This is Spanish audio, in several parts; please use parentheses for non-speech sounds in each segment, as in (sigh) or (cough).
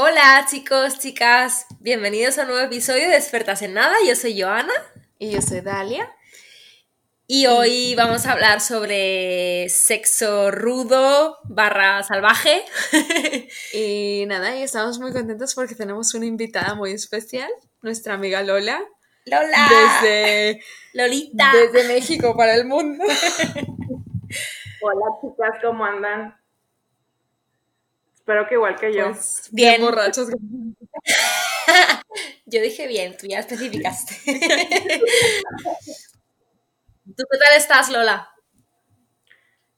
Hola chicos, chicas, bienvenidos a un nuevo episodio de Expertas en Nada. Yo soy Joana. Y yo soy Dalia. Y hoy vamos a hablar sobre sexo rudo barra salvaje. (laughs) y nada, y estamos muy contentos porque tenemos una invitada muy especial, nuestra amiga Lola. Lola. Desde Lolita. Desde México para el mundo. (laughs) Hola chicas, ¿cómo andan? Espero que igual que yo. Pues, bien. borrachos. (laughs) yo dije bien, tú ya especificaste. (laughs) ¿Tú qué tal estás, Lola?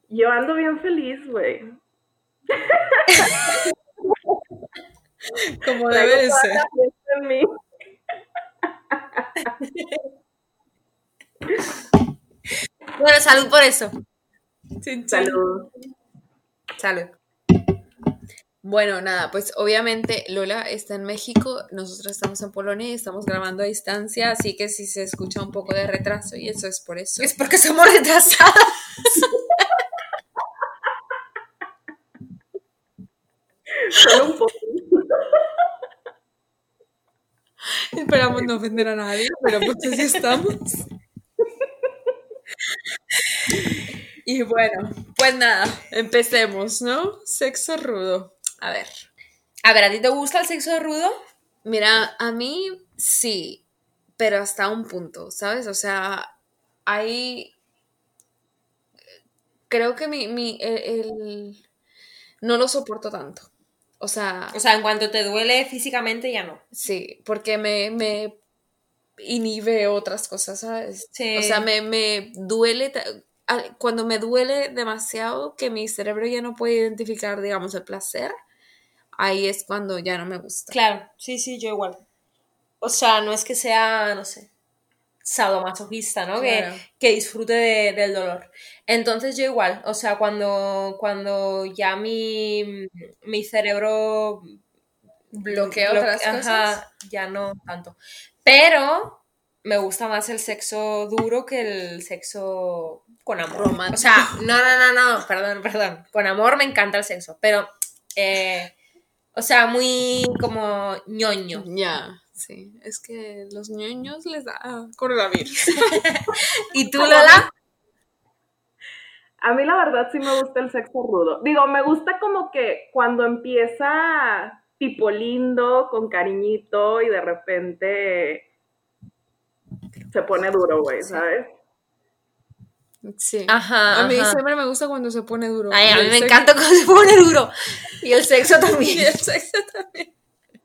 Yo ando bien feliz, güey. (laughs) Como debe ser. bueno, salud por eso. Salud. Salud. Bueno, nada, pues obviamente Lola está en México, nosotros estamos en Polonia y estamos grabando a distancia, así que si se escucha un poco de retraso y eso es por eso. Es porque somos retrasadas. (laughs) Solo un poco. Esperamos no ofender a nadie, pero pues así estamos. Y bueno, pues nada, empecemos, ¿no? Sexo rudo. A ver. A ver, ¿a ti te gusta el sexo rudo? Mira, a mí sí, pero hasta un punto, ¿sabes? O sea, hay... Creo que mi, mi el, no lo soporto tanto. O sea... O sea, en cuanto te duele físicamente ya no. Sí, porque me, me inhibe otras cosas, ¿sabes? Sí. O sea, me, me duele cuando me duele demasiado que mi cerebro ya no puede identificar, digamos, el placer, ahí es cuando ya no me gusta. Claro, sí, sí, yo igual. O sea, no es que sea, no sé, sadomasoquista, ¿no? Que, que, disfrute del dolor. Entonces yo igual, o sea, cuando, cuando ya mi, mi cerebro bloquea otras cosas, ya no tanto. Pero me gusta más el sexo duro que el sexo con amor. Romántico. O sea, no, no, no, no, perdón, perdón. Con amor me encanta el sexo, pero eh, o sea, muy como ñoño. Ya, sí. Es que los ñoños les da coronavirus. (laughs) ¿Y tú, Lola? A mí la verdad sí me gusta el sexo rudo. Digo, me gusta como que cuando empieza tipo lindo, con cariñito y de repente se pone duro, güey, ¿sabes? Sí. Ajá. A mí siempre me gusta cuando se pone duro. Ay, a mí me encanta cuando se pone duro. (laughs) Y el sexo también. (laughs) y el sexo también.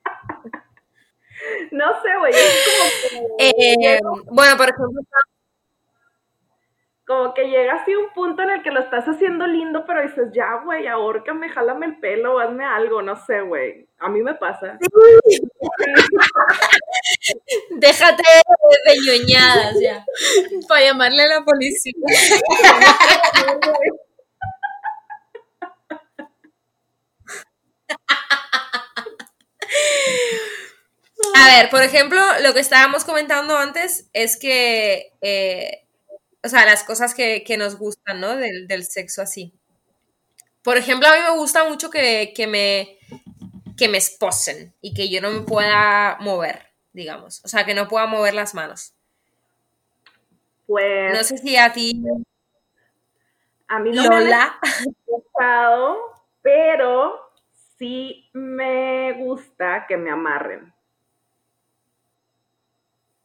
(laughs) no sé, güey. Es como eh, bueno, por ejemplo, como que llega así un punto en el que lo estás haciendo lindo, pero dices, ya, güey, ahórcame, jálame el pelo, hazme algo, no sé, güey. A mí me pasa. (laughs) Déjate de ñoñadas ya. Para llamarle a la policía. A ver, por ejemplo, lo que estábamos comentando antes es que eh, o sea, las cosas que, nos gustan, ¿no? Del, sexo así. Por ejemplo, a mí me gusta mucho que, me, que me esposen y que yo no me pueda mover, digamos. O sea, que no pueda mover las manos. Pues. No sé si a ti. A mí no Lola. me ha gustado, pero sí me gusta que me amarren.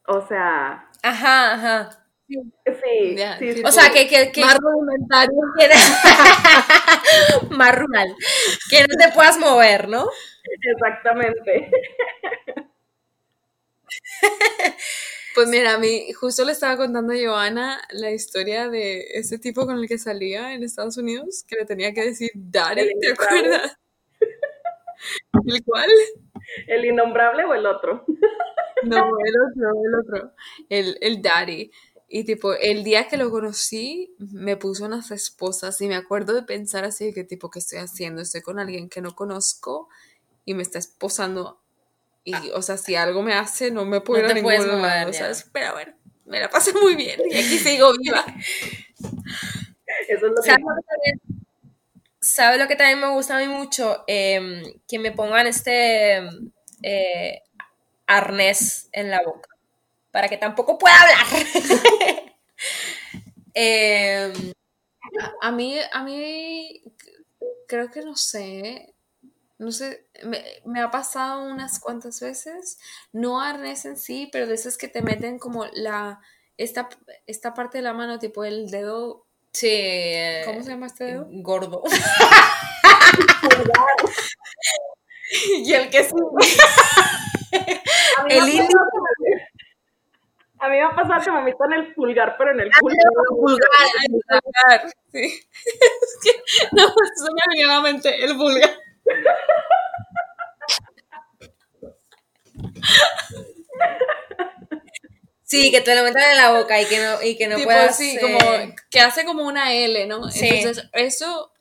O sea. Ajá, ajá. Sí, sí, O sea, que, que, Más rudimentario. (laughs) más rural. Que no te puedas mover, ¿no? Exactamente. (laughs) Pues mira, a mí justo le estaba contando a Joana la historia de ese tipo con el que salía en Estados Unidos, que le tenía que decir Daddy, ¿te acuerdas? (laughs) ¿El cuál? ¿El innombrable o el otro? No, el otro, el otro. El, el Daddy. Y tipo, el día que lo conocí, me puso unas esposas y me acuerdo de pensar así, que tipo, ¿qué estoy haciendo? Estoy con alguien que no conozco y me está esposando. Y, ah. o sea, si algo me hace, no me puedo ir a ningún lado, ¿sabes? Pero bueno, me la pasé muy bien y aquí sigo viva. (laughs) Eso es lo ¿Sabes, ¿sabes lo que también me gusta a mí mucho? Em, que me pongan este eh, arnés en la boca, para que tampoco pueda hablar. (laughs) Em, A mí, a mí, creo que no sé, no sé, me, me ha pasado unas cuantas veces, no arnés en sí, pero de esas que te meten como la, esta, esta parte de la mano, tipo el dedo, sí. ¿cómo se llama este dedo? Gordo. (laughs) Y el que sí. El índice. Me- A mí me ha pasado que me metan el pulgar, pero en el culo. vulgar, sí. (laughs) Es que no, eso me vino a la mente, el vulgar. Sí, que te lo metan en la boca y que no, y que no tipo puedas... así, eh, como que hace como una L, ¿no? Sí. Entonces, eso,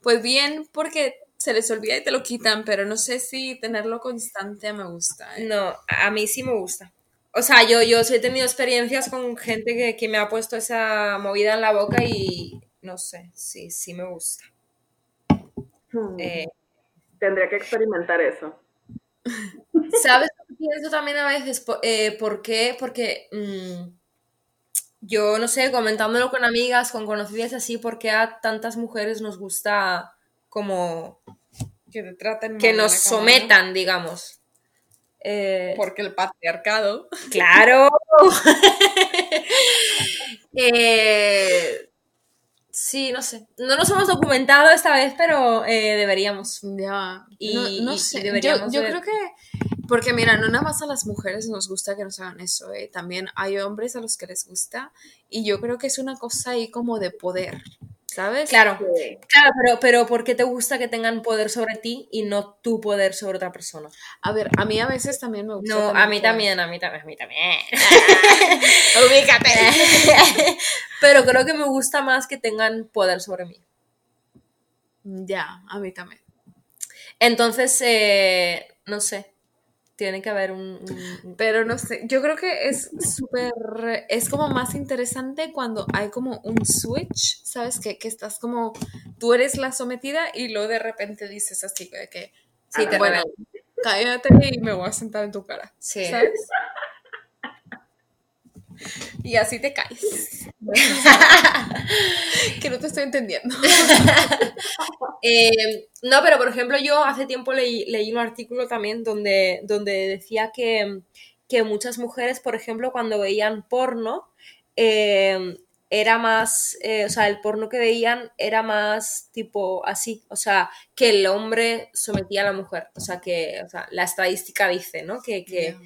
pues bien, porque se les olvida y te lo quitan, pero no sé si tenerlo constante me gusta. ¿eh? No, a mí sí me gusta. O sea, yo, yo sí he tenido experiencias con gente que, que me ha puesto esa movida en la boca y no sé, sí, sí me gusta. Hmm. Eh, Tendría que experimentar eso. ¿Sabes lo que pienso también a veces? Eh, ¿Por qué? Porque mm, yo, no sé, comentándolo con amigas, con conocidas así, ¿por qué a tantas mujeres nos gusta como Que te traten que nos la cama, ¿no? sometan, digamos? Eh, Porque el patriarcado. Claro. (laughs) Eh, sí, no sé. No nos hemos documentado esta vez, pero eh, deberíamos. Ya. Y- no, no y- y sé. yo creo que. Porque mira, no nada más a las mujeres nos gusta que nos hagan eso, ¿eh? También hay hombres a los que les gusta. Y yo creo que es una cosa ahí como de poder, ¿sabes? Claro, claro, pero, pero ¿por qué te gusta que tengan poder sobre ti y no tu poder sobre otra persona? A ver, a mí a veces también me gusta. No, a mí también, a mí también, a mí también. Ubícate. (laughs) pero creo que me gusta más que tengan poder sobre mí. Ya, a mí también. Entonces, eh, no sé, tiene que haber un... un- Pero no sé, yo creo que es súper, es como más interesante cuando hay como un switch, ¿sabes? Que, que estás como, tú eres la sometida y luego de repente dices así, de que, Sí, te bueno, revelas. cállate y me voy a sentar en tu cara, Sí. ¿sabes? (laughs) Y así te caes. (laughs) que no te estoy entendiendo. (laughs) Eh, no, pero por ejemplo, yo hace tiempo leí, leí un artículo también donde, donde decía que, que muchas mujeres, por ejemplo, cuando veían porno, eh, era más, eh, o sea, el porno que veían era más tipo así, o sea, que el hombre sometía a la mujer, o sea, que o sea, la estadística dice, ¿no? Que, que,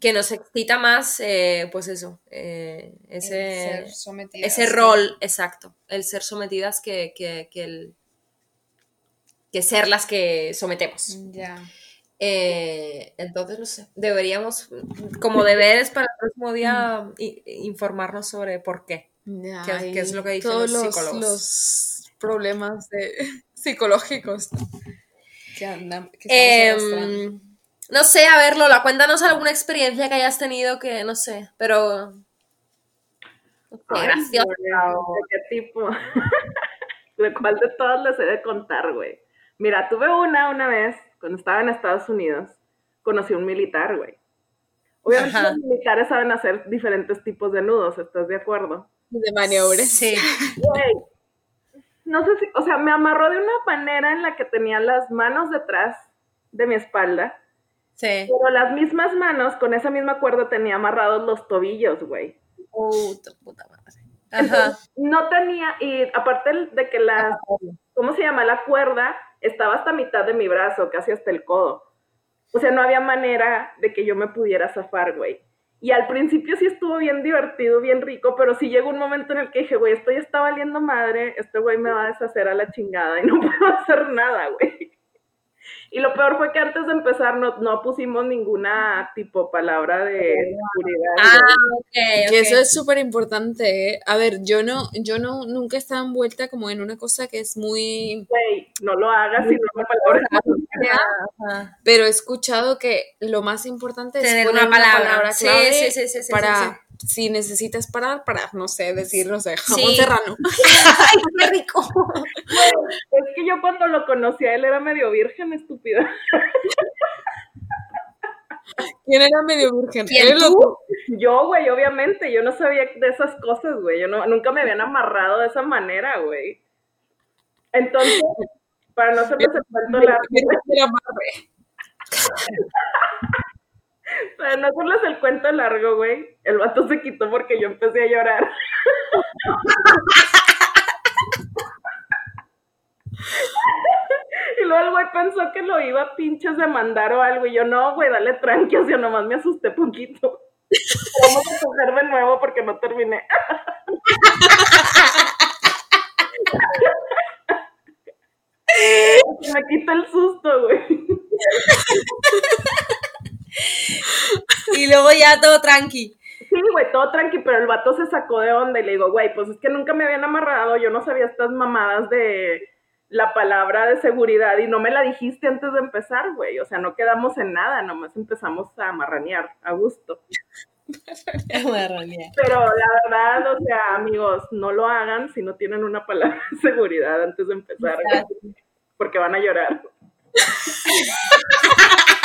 que nos excita más, eh, pues eso, eh, ese, ese rol, exacto, el ser sometidas que, que, que el que ser las que sometemos. Ya. Eh, entonces, no sé, deberíamos, como deberes para el próximo día, i- informarnos sobre por qué. Ya, ¿Qué- qué es lo que dicen todos los psicólogos? los problemas de, (laughs) psicológicos que, andan, que. No sé, a ver, Lola, cuéntanos alguna experiencia que hayas tenido que, no sé, pero... no sé, Ay, graciosa güey, o- ¿De qué tipo? (laughs) ¿De cuál de todas les he de contar, güey? Mira, tuve una una vez, cuando estaba en Estados Unidos, conocí a un militar, güey. Obviamente Ajá. los militares saben hacer diferentes tipos de nudos, ¿estás de acuerdo? de maniobras. Sí. Güey, no sé si, o sea, me amarró de una manera en la que tenía las manos detrás de mi espalda, Sí. pero las mismas manos, con esa misma cuerda tenía amarrados los tobillos, güey. Puta, puta madre. Ajá. No tenía, y aparte de que las, ¿cómo se llama? La cuerda estaba hasta mitad de mi brazo, casi hasta el codo. O sea, no había manera de que yo me pudiera zafar, güey. Y al principio sí estuvo bien divertido, bien rico, pero sí llegó un momento en el que dije, güey, esto ya está valiendo madre, este güey me va a deshacer a la chingada y no (laughs) puedo hacer nada, güey. Y lo peor fue que antes de empezar no, no pusimos ninguna tipo palabra de seguridad. Ah, güey. ok, Que ok. eso es súper importante, ¿eh? A ver, yo no, yo no, nunca he estado envuelta como en una cosa que es muy... Güey, no lo hagas sino una palabra. Ajá. Pero he escuchado que lo más importante es Tener poner una palabra. Sí, clave sí, sí, sí, sí, para, si necesitas parar, para, no sé, decir, no sé, jamón Sí. serrano. (laughs) ¡Ay, qué rico! Es que yo lo conocí a él era medio virgen, estúpida. ¿Quién era medio virgen? ¿Quién, ¿Él o tú? Yo, güey, obviamente, yo no sabía de esas cosas, güey. Yo no, nunca me habían amarrado de esa manera, güey. Entonces, para no hacerles el cuento largo. (laughs) (laughs) para no hacerles el cuento largo, güey, el vato se quitó porque yo empecé a llorar. (laughs) Y luego el güey pensó que lo iba a pinches demandar o algo. Y yo, no, güey, dale tranqui, o sea, nomás me asusté poquito. (laughs) Vamos a coger de nuevo porque no terminé. Me quita el susto, güey. Y luego ya todo tranqui. Sí, güey, todo tranqui, pero el vato se sacó de onda y le digo, güey, pues es que nunca me habían amarrado, yo no sabía estas mamadas de la palabra de seguridad y no me la dijiste antes de empezar, güey. O sea, no quedamos en nada, nomás empezamos a marranear a gusto. Pero la verdad, o sea, amigos, no lo hagan si no tienen una palabra de seguridad antes de empezar, porque van a llorar. (laughs)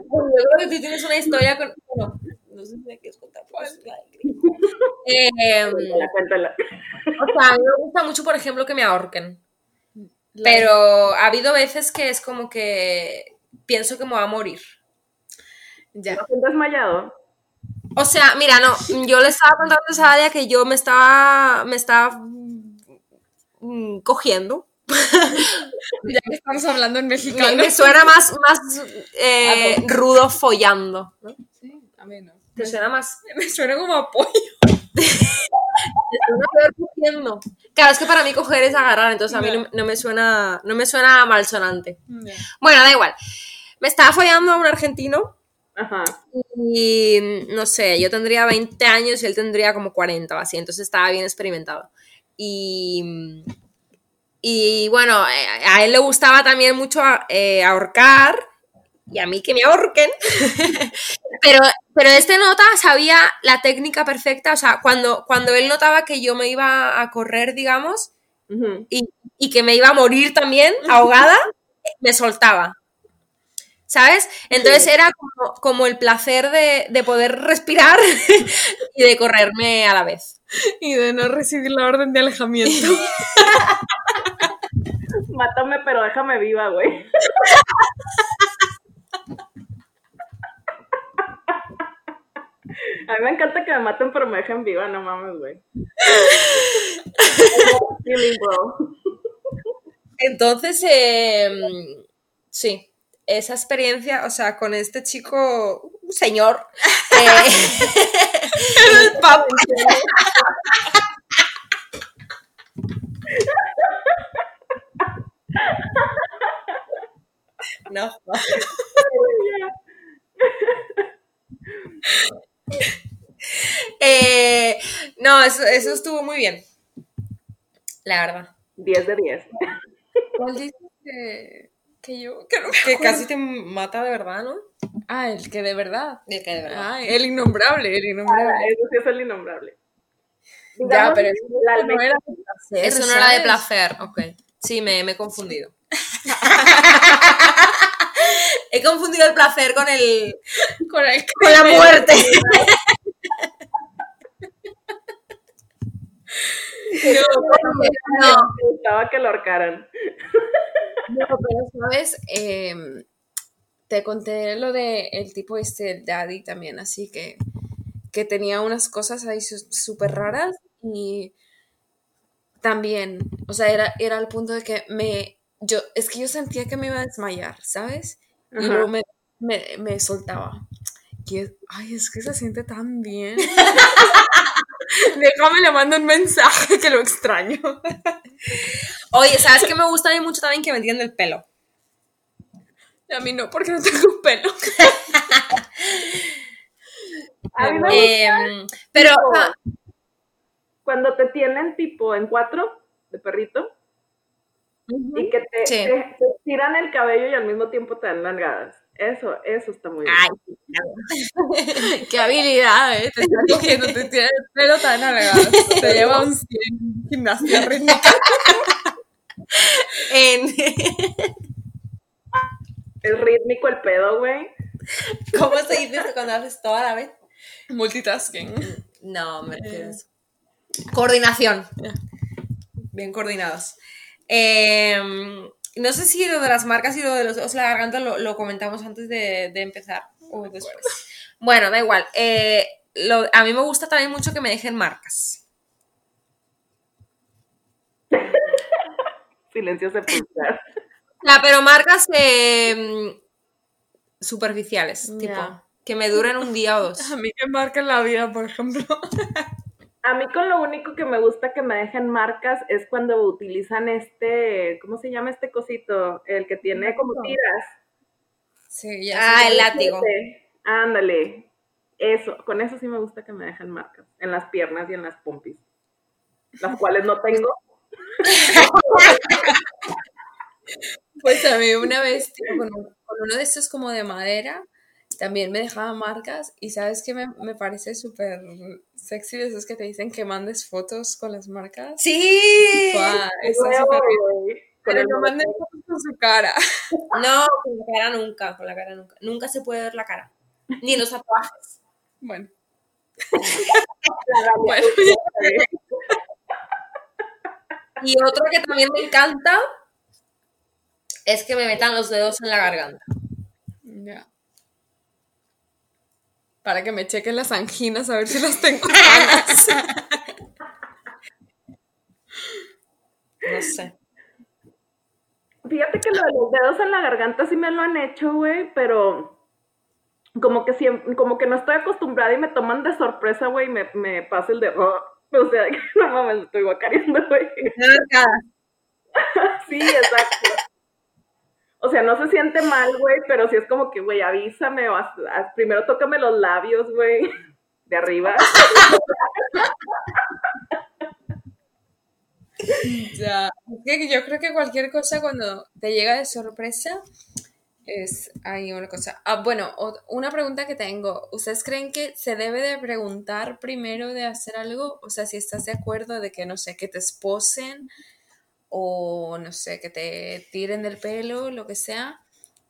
Yo creo que tú tienes una historia con. Bueno, no sé si me quieres contar. pues, eh, (laughs) Cuéntala, cuéntala. o sea, a mí me gusta mucho, por ejemplo, que me ahorquen. Pero ha habido veces que es como que pienso que me voy a morir. Ya. ¿No te has desmayado? O sea, mira, no, yo le estaba contando a Sadia que yo me estaba, me estaba mm, cogiendo. (laughs) Ya que estamos hablando en Me, mexicano. me suena más, más eh, rudo follando. ¿no? Sí, a mí no. Te suena más (laughs) Me suena como apoyo. te suena peor cogiendo. Claro, es que para mí coger es agarrar, entonces a mí no, no me suena, no me suena malsonante. Bueno, da igual. Me estaba follando a un argentino Ajá. y no sé, yo tendría 20 años y él tendría como 40 o así, entonces estaba bien experimentado. Y, y bueno, eh, a él le gustaba también mucho eh, ahorcar y a mí que me ahorquen. (laughs) pero, pero este nota sabía la técnica perfecta, o sea, cuando, cuando él notaba que yo me iba a correr, digamos, y, y que me iba a morir también ahogada, me soltaba. ¿Sabes? Entonces era como, como el placer de, de poder respirar (laughs) y de correrme a la vez. Y de no recibir la orden de alejamiento. (laughs) Mátame, pero déjame viva, güey. A mí me encanta que me maten, pero me dejen viva, no mames, güey. Entonces, eh, sí, esa experiencia, o sea, con este chico, un señor, eh, (laughs) el papa. No. Eh, no, eso, eso estuvo muy bien. La verdad. 10 de 10. ¿Cuál dices que, que yo? Que Que casi te mata de verdad, ¿no? Ah, el que de verdad. De que de verdad. Ah, el innombrable, el innombrable. Eso sí es el innombrable. Ya, Digamos, pero eso la no era de placer, Eso no era de placer, ok. Sí, me, me he confundido. (laughs) he confundido el placer con el Con el con la muerte. (laughs) No, Me gustaba que lo ahorcaran. No, pero sabes, Em, te conté lo de el tipo este, el daddy también, así que, que tenía unas cosas ahí súper raras y también, o sea, era, era al punto de que me, yo, es que yo sentía que me iba a desmayar, ¿sabes? Y Ajá. luego me, me, me soltaba. Y es- ay, es que se siente tan bien. (laughs) Déjame, le mando un mensaje que lo extraño. (laughs) Oye, ¿sabes qué me gusta a mí mucho también que me tienden el pelo? A mí no, porque no tengo pelo. (laughs) A mí me gusta Em, pero, tipo, ah, cuando te tienen tipo en cuatro de perrito y que te, Sí. te- te tiran el cabello y al mismo tiempo te dan nalgadas. Eso, eso está muy bien. ay, (laughs) Qué habilidad, ¿eh? Te está cogiendo, te tiene el pelo tan alargado. Te (laughs) lleva un 100 gimnasia rítmica. En... Es rítmico el pedo, güey. ¿Cómo se dice eso cuando haces todo a la vez? Multitasking. No, me refiero a eso. Coordinación. Bien coordinados. Eh, no sé si lo de las marcas y lo de los dedos la garganta lo, lo comentamos antes de, de empezar o después. Bueno, da igual. Eh, lo- a mí me gusta también mucho que me dejen marcas. (laughs) Silencio sepulcral. Ya, pero marcas eh, superficiales, tipo, que me duren un día o dos. (laughs) A mí que marca la vida, por ejemplo. (laughs) A mí con lo único que me gusta que me dejen marcas es cuando utilizan este, ¿cómo se llama este cosito? El que tiene como tiras. Sí, ya Ah, el látigo. Ese. Ándale. Eso, con eso sí me gusta que me dejen marcas. En las piernas y en las pompis. Las cuales no tengo. (laughs) Pues a mí una vez, tipo, con, un- con uno de estos como de madera, también me dejaba marcas y sabes que me, me parece súper sexy de esos que te dicen que mandes fotos con las marcas. Sí. Está bien. Pero no manden fotos con su cara. (laughs) No, con la cara nunca, con la cara nunca. Nunca se puede ver la cara. Ni los tatuajes. Bueno, (laughs) bueno, (laughs) Y otro que también me encanta es que me metan los dedos en la garganta. ya. Para que me chequen las anginas a ver si las tengo (laughs) sanas. No sé. Fíjate que lo de los dedos en la garganta sí me lo han hecho, güey, pero como que siempre, como que no estoy acostumbrada y me toman de sorpresa, güey, y me, me pasa el de, "Oh", o sea, (laughs) no mames, me estoy guacareando, güey. (laughs) Sí, exacto. O sea, no se siente mal, güey, pero sí es como que, güey, avísame, o primero tócame los labios, güey, (laughs) de arriba. (laughs) Ya, yo creo que cualquier cosa cuando te llega de sorpresa es ahí una cosa. Ah, bueno, una pregunta que tengo. ¿Ustedes creen que se debe de preguntar primero de hacer algo? O sea, si estás de acuerdo de que, no sé, que te esposen o, no sé, que te tiren del pelo, lo que sea.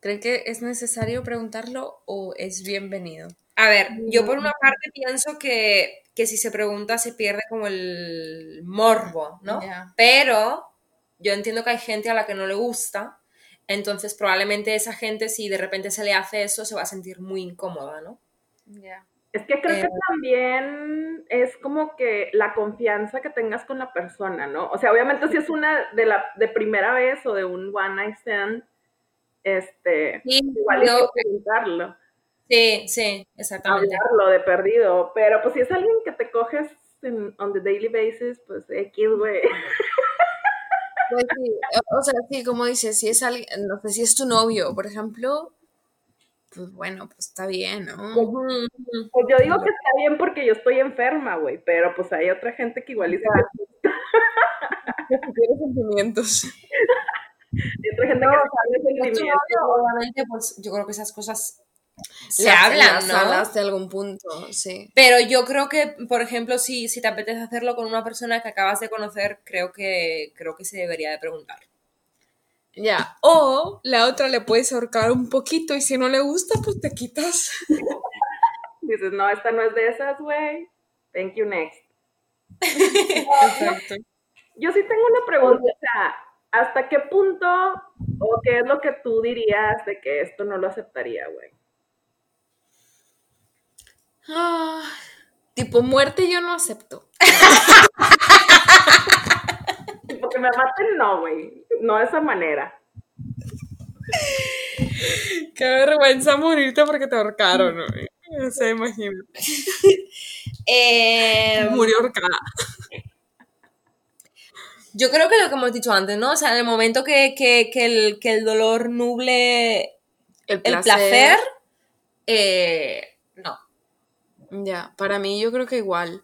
¿Creen que es necesario preguntarlo o es bienvenido? A ver, yo por una parte pienso que, que si se pregunta se pierde como el morbo, ¿no? Ya. Pero yo entiendo que hay gente a la que no le gusta, entonces probablemente esa gente si de repente se le hace eso se va a sentir muy incómoda, ¿no? Ya. Es que creo Eh, que también es como que la confianza que tengas con la persona, ¿no? O sea, obviamente si es una de la de primera vez o de un one night stand, este, Sí, igual yo- que preguntarlo, sí, sí, exactamente. hablarlo de perdido, pero pues si es alguien que te coges en, on the daily basis, pues X, güey. Pues sí, o sea, sí, como dices, si es alguien, no sé, si es tu novio, por ejemplo, pues bueno, pues está bien, ¿no? Pues yo digo que está bien porque yo estoy enferma, güey, pero pues hay otra gente que igual (laughs) que- Tiene sentimientos. otra gente No, que tiene sentimientos. obviamente, pues yo creo que esas cosas se Las- hablan, ¿no? hablas de algún punto, sí. Pero yo creo que, por ejemplo, si, si te apetece hacerlo con una persona que acabas de conocer, creo que, creo que se debería de preguntar. Ya. O la otra le puedes ahorcar un poquito y si no le gusta, pues te quitas. (laughs) Dices, no, esta no es de esas, güey. Thank you, next. Exacto. Yo sí tengo una pregunta, o sea, ¿hasta qué punto o qué es lo que tú dirías de que esto no lo aceptaría, güey? Ah, tipo muerte yo no acepto. (laughs) Me maten, no, güey. No de esa manera. Qué vergüenza morirte porque te ahorcaron, ¿no? No sé, imagínate. Eh, Murió ahorcada. yo creo que lo que hemos dicho antes, ¿no? O sea, en el momento que, que- que el, que el dolor nuble El el placer, eh, no. Ya, para mí yo creo que igual.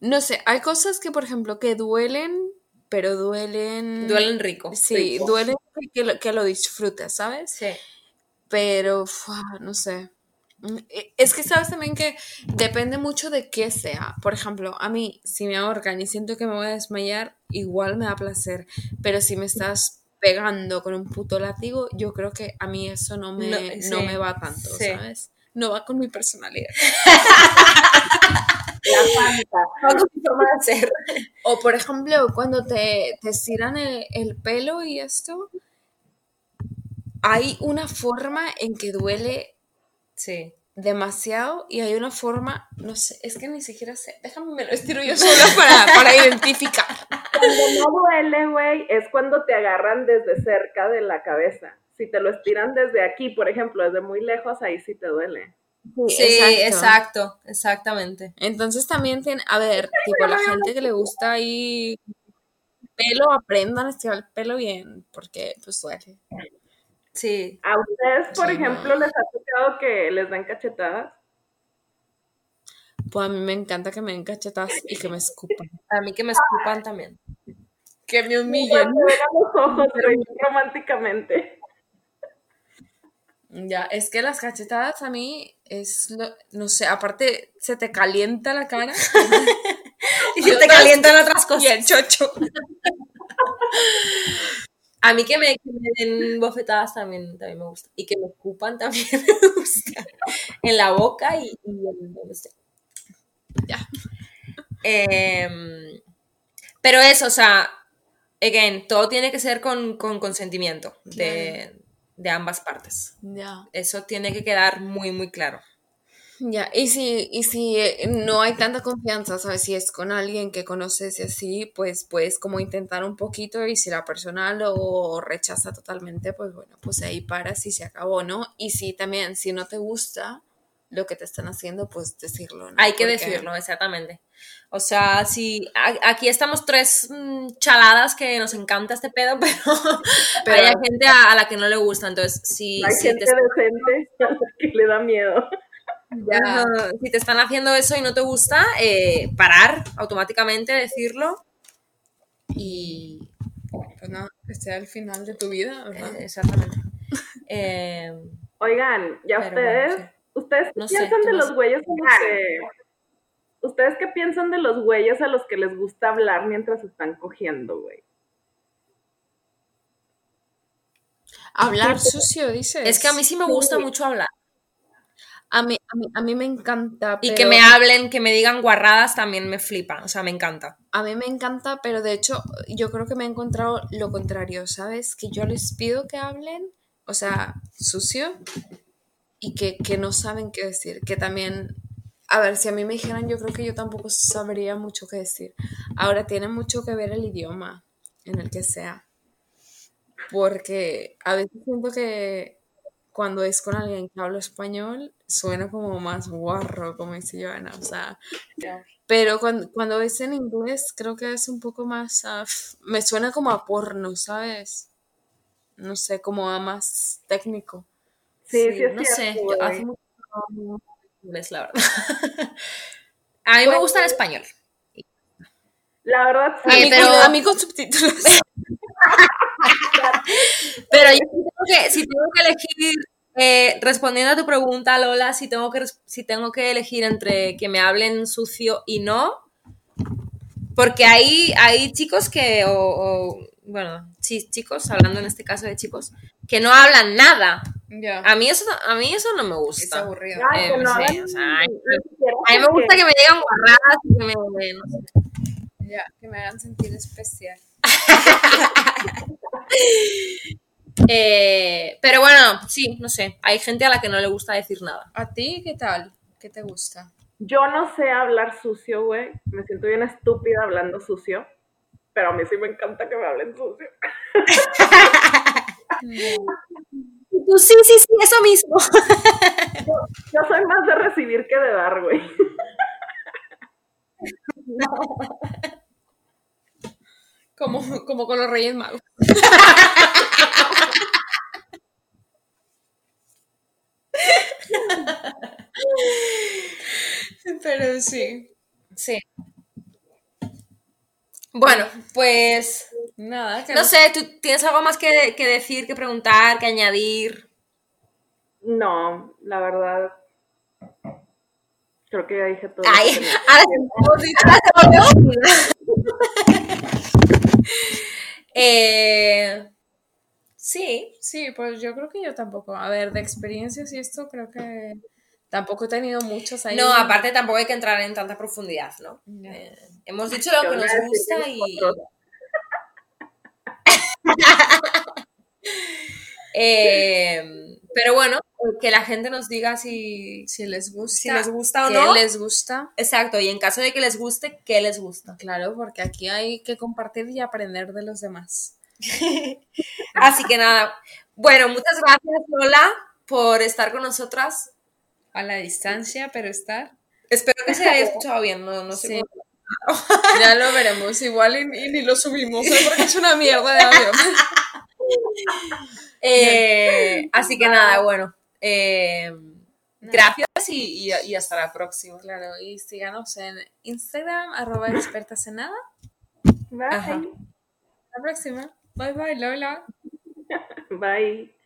No sé, hay cosas que, por ejemplo, que duelen, pero duelen... Duelen rico. Sí, rico. duelen que- lo, que lo disfrutes, ¿sabes? Sí. Pero, fua, no sé. Mm, e- Es que sabes también que depende mucho de qué sea. Por ejemplo, a mí, si me ahorcan y siento que me voy a desmayar, igual me da placer. Pero si me estás pegando con un puto látigo, yo creo que a mí eso no me, No, no sí, me va tanto, sí. ¿sabes? No va con mi personalidad. (laughs) La (laughs) fanta. O por ejemplo, cuando te, te estiran el, el pelo y esto, hay una forma en que duele Sí. demasiado y hay una forma, no sé, es que ni siquiera sé, déjame me lo estiro yo sola para, para identificar. Cuando no duele, güey, es cuando te agarran desde cerca de la cabeza. Si te lo estiran desde aquí, por ejemplo, desde muy lejos, ahí sí te duele. Sí, exacto, exactamente. Entonces también tiene, a ver, tipo la gente que le gusta ahí pelo, aprendan a estirar el pelo bien, porque pues duele. Sí. ¿A ustedes, por Sí, ejemplo, no. les ha tocado que les dan cachetadas? Pues a mí me encanta que me den cachetadas y que me escupan. A mí que me escupan también. Que me humillen. a los ojos, güey, románticamente. Ya, es que las cachetadas a mí es, lo- no sé, aparte se te calienta la cara (laughs) Y se te calientan otras cosas. y el chocho. (laughs) A mí que me, que me den bofetadas también, también me gusta. Y que me escupan también (laughs) me gusta. En la boca y, y en donde. Ya. Em, pero eso, o sea, again, todo tiene que ser con, con consentimiento de, de ambas partes. Ya. Eso tiene que quedar muy, muy claro. Ya, y si, y si eh, no hay tanta confianza, ¿sabes? Si es con alguien que conoces y así, pues puedes como intentar un poquito y si la persona lo rechaza totalmente, pues bueno, pues ahí paras y se acabó, ¿no? Y si también, si no te gusta lo que te están haciendo, pues decirlo, ¿no? Hay que Porque- decirlo, exactamente. O sea, si a- aquí estamos tres mm, chaladas que nos encanta este pedo, (laughs) pero, Pero- hay gente a, a la que no le gusta. Entonces, si, Hay si gente te, decente (laughs) a la que le da miedo. Ajá, si te están haciendo eso y no te gusta, eh, parar automáticamente, decirlo. Y. Pues nada, que sea el final de tu vida, ¿verdad? eh, exactamente. (laughs) Eh, Oigan, ya ustedes, bueno, ¿ustedes qué No piensan ¿qué de los güeyes a los que... ¿Ustedes qué piensan de los güeyes a los que les gusta hablar mientras están cogiendo, güey? Hablar sucio, dices. es que a mí sí me gusta mucho hablar. A mí, a mí, a mí me encanta, Y pero... que me hablen, que me digan guarradas también me flipa. O sea, me encanta. A mí me encanta, pero de hecho yo creo que me he encontrado lo contrario, ¿sabes? Que yo les pido que hablen, o sea, sucio, y que, que no saben qué decir. Que también, a ver, si a mí me dijeran, yo creo que yo tampoco sabría mucho qué decir. Ahora, tiene mucho que ver el idioma en el que sea. Porque a veces siento que cuando es con alguien que habla español, suena como más guarro, como dice Joana, o sea... Pero cuando, cuando es en inglés, creo que es un poco más. me suena como a porno, ¿sabes? No sé, como a más técnico. Sí, sí, es no cierto, sé. yo hace mucho no inglés, la verdad. (laughs) a mí me gusta el español. La verdad, A, sí. Eh, mí, pero- con, a mí con subtítulos. (laughs) Pero yo sí tengo que, si tengo que elegir, eh, respondiendo a tu pregunta, Lola, si tengo que, si tengo que elegir entre que me hablen sucio y no, porque hay, hay chicos que, o, o, bueno, sí, chicos, hablando en este caso de chicos, que no hablan nada. A mí eso, a mí eso no me Es gusta. aburrido. Ay, eh, que no sí, hagan o sea, ay, ni siquiera A mí me gusta que- me digan guarradas y que me... no sé. Ya, que me hagan sentir especial. (laughs) Eh, pero bueno, sí, no sé. Hay gente a la que no le gusta decir nada. ¿A ti qué tal? ¿Qué te gusta? Yo no sé hablar sucio, güey. Me siento bien estúpida hablando sucio. Pero a mí sí me encanta que me hablen sucio. (laughs) (laughs) Tú, sí, sí, sí, eso mismo. Yo soy más de recibir que de dar, güey. Como, como con los Reyes Magos. Pero sí. Sí. Bueno, pues Nada, que no sé, ¿tú tienes algo más que, que decir, que preguntar, que añadir? No, la verdad. Creo que ya dije todo. Ay. (laughs) (laughs) Eh, Sí. Sí, pues yo creo que yo tampoco. A ver, de experiencias y esto creo que tampoco he tenido muchos ahí. No, aparte tampoco hay que entrar en tanta profundidad, ¿no? Eh, hemos dicho lo que nos gusta y... Eh, pero bueno, que la gente nos diga si, Si les gusta, si les gusta o qué no. les gusta. Exacto, y en caso de que les guste, ¿qué les gusta? Claro, porque aquí hay que compartir y aprender de los demás. (laughs) Así que nada, bueno, muchas gracias Lola por estar con nosotras. A la distancia, pero estar. Espero que se haya (laughs) escuchado bien, no, no sé Sí. Ya lo veremos. Igual y, y ni lo subimos, ¿eh? porque es una mierda de audio. (laughs) (laughs) Eh, así que nada, bueno, eh, gracias y, y- y hasta la próxima. Claro, y síganos en Instagram, arroba expertas en nada. Bye. Ajá. La próxima. Bye bye, Lola. (laughs) Bye.